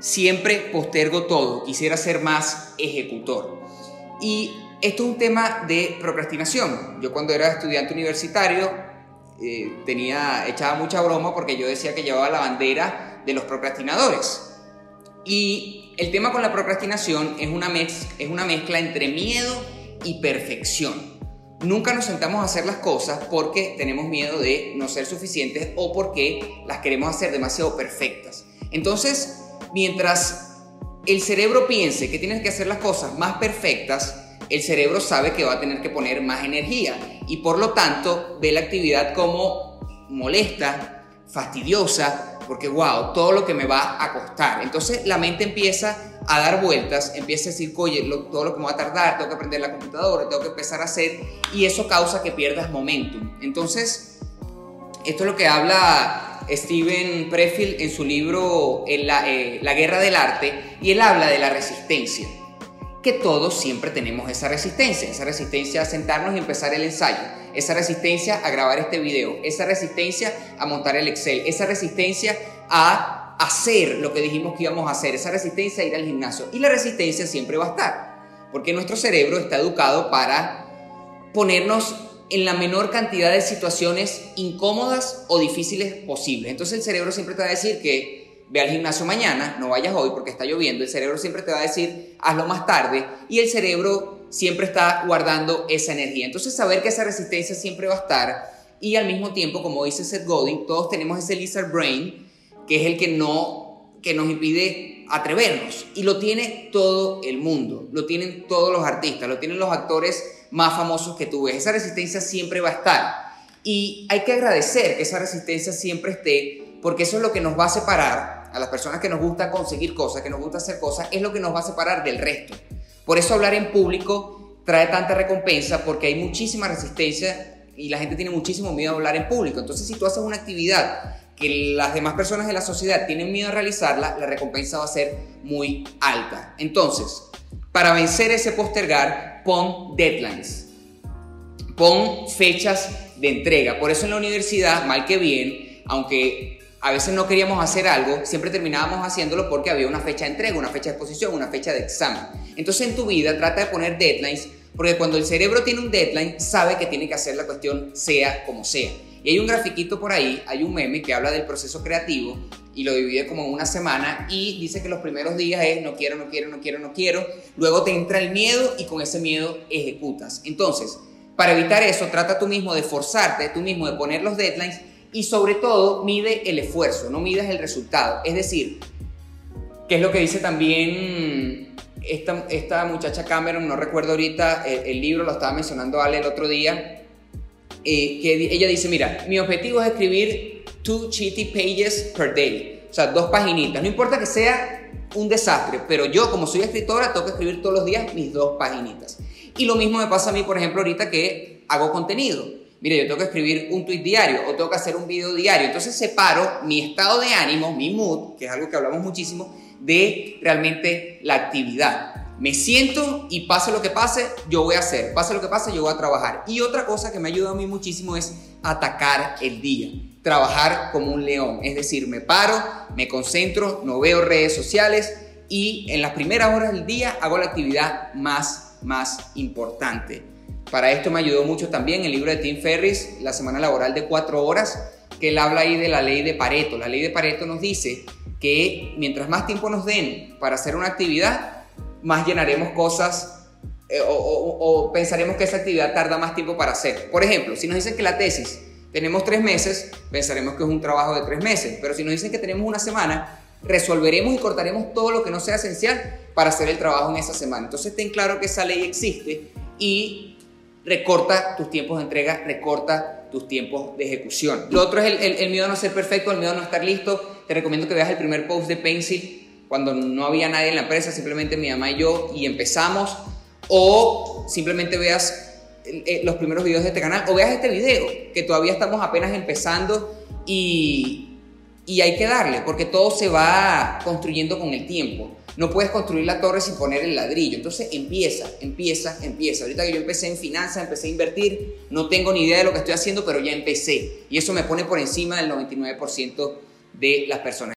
siempre postergo todo, quisiera ser más ejecutor. Y esto es un tema de procrastinación. Yo cuando era estudiante universitario eh, tenía, echaba mucha broma porque yo decía que llevaba la bandera de los procrastinadores. Y el tema con la procrastinación es una, es una mezcla entre miedo y perfección. Nunca nos sentamos a hacer las cosas porque tenemos miedo de no ser suficientes o porque las queremos hacer demasiado perfectas. Entonces, mientras el cerebro piense que tienes que hacer las cosas más perfectas, el cerebro sabe que va a tener que poner más energía y por lo tanto ve la actividad como molesta, fastidiosa, porque wow, todo lo que me va a costar. Entonces la mente empieza a dar vueltas, empieza a decir, oye, todo lo que me va a tardar, tengo que aprender la computadora, tengo que empezar a hacer, y eso causa que pierdas momentum. Entonces, esto es lo que habla Steven Pressfield en su libro la, eh, la Guerra del Arte, y él habla de la resistencia que todos siempre tenemos esa resistencia, esa resistencia a sentarnos y empezar el ensayo, esa resistencia a grabar este video, esa resistencia a montar el Excel, esa resistencia a hacer lo que dijimos que íbamos a hacer, esa resistencia a ir al gimnasio. Y la resistencia siempre va a estar, porque nuestro cerebro está educado para ponernos en la menor cantidad de situaciones incómodas o difíciles posibles. Entonces el cerebro siempre te va a decir que ve al gimnasio mañana, no vayas hoy porque está lloviendo, el cerebro siempre te va a decir, hazlo más tarde, y el cerebro siempre está guardando esa energía. Entonces, saber que esa resistencia siempre va a estar, y al mismo tiempo, como dice Seth Godin, todos tenemos ese lizard brain, que es el que no, que nos impide atrevernos, y lo tiene todo el mundo, lo tienen todos los artistas, lo tienen los actores más famosos que tú ves, esa resistencia siempre va a estar. Y hay que agradecer que esa resistencia siempre esté porque eso es lo que nos va a separar a las personas que nos gusta conseguir cosas, que nos gusta hacer cosas, es lo que nos va a separar del resto. Por eso hablar en público trae tanta recompensa, porque hay muchísima resistencia y la gente tiene muchísimo miedo a hablar en público. Entonces, si tú haces una actividad que las demás personas de la sociedad tienen miedo a realizarla, la recompensa va a ser muy alta. Entonces, para vencer ese postergar, pon deadlines. Pon fechas de entrega. Por eso en la universidad, mal que bien, aunque a veces no queríamos hacer algo, siempre terminábamos haciéndolo porque había una fecha de entrega, una fecha de exposición, una fecha de examen. Entonces en tu vida trata de poner deadlines, porque cuando el cerebro tiene un deadline, sabe que tiene que hacer la cuestión sea como sea. Y hay un grafiquito por ahí, hay un meme que habla del proceso creativo y lo divide como en una semana y dice que los primeros días es no quiero, no quiero, no quiero, no quiero. Luego te entra el miedo y con ese miedo ejecutas. Entonces, para evitar eso, trata tú mismo de forzarte, tú mismo de poner los deadlines y sobre todo mide el esfuerzo, no mides el resultado. Es decir, que es lo que dice también esta, esta muchacha Cameron, no recuerdo ahorita el, libro, lo estaba mencionando Ale el otro día, eh, que ella dice, mira, mi objetivo es escribir two cheaty pages per day, o sea, dos paginitas, no importa que sea un desastre, pero yo como soy escritora tengo que escribir todos los días mis dos paginitas. Y lo mismo me pasa a mí, por ejemplo, ahorita que hago contenido mire, yo tengo que escribir un tweet diario o tengo que hacer un video diario. Entonces separo mi estado de ánimo, mi mood, que es algo que hablamos muchísimo, de realmente la actividad. Me siento y pase lo que pase, yo voy a hacer. Pase lo que pase, yo voy a trabajar. Y otra cosa que me ayuda a mí muchísimo es atacar el día. Trabajar como un león. Es decir, me paro, me concentro, no veo redes sociales y en las primeras horas del día hago la actividad más, más importante. Para esto me ayudó mucho también el libro de Tim Ferris, La semana laboral de cuatro horas, que él habla ahí de la ley de Pareto. La ley de Pareto nos dice que mientras más tiempo nos den para hacer una actividad, más llenaremos cosas eh, o, pensaremos que esa actividad tarda más tiempo para hacer. Por ejemplo, si nos dicen que la tesis tenemos tres meses, pensaremos que es un trabajo de tres meses. Pero si nos dicen que tenemos una semana, resolveremos y cortaremos todo lo que no sea esencial para hacer el trabajo en esa semana. Entonces ten claro que esa ley existe y recorta tus tiempos de entrega, recorta tus tiempos de ejecución. Lo otro es el, miedo a no ser perfecto, el miedo a no estar listo. Te recomiendo que veas el primer post de Pencil cuando no había nadie en la empresa, simplemente mi mamá y yo, y empezamos. O simplemente veas eh, los primeros videos de este canal, o veas este video, que todavía estamos apenas empezando y, y hay que darle, porque todo se va construyendo con el tiempo. No puedes construir la torre sin poner el ladrillo. Entonces empieza, empieza, empieza. Ahorita que yo empecé en finanzas, empecé a invertir, no tengo ni idea de lo que estoy haciendo, pero ya empecé. Y eso me pone por encima del 99% de las personas.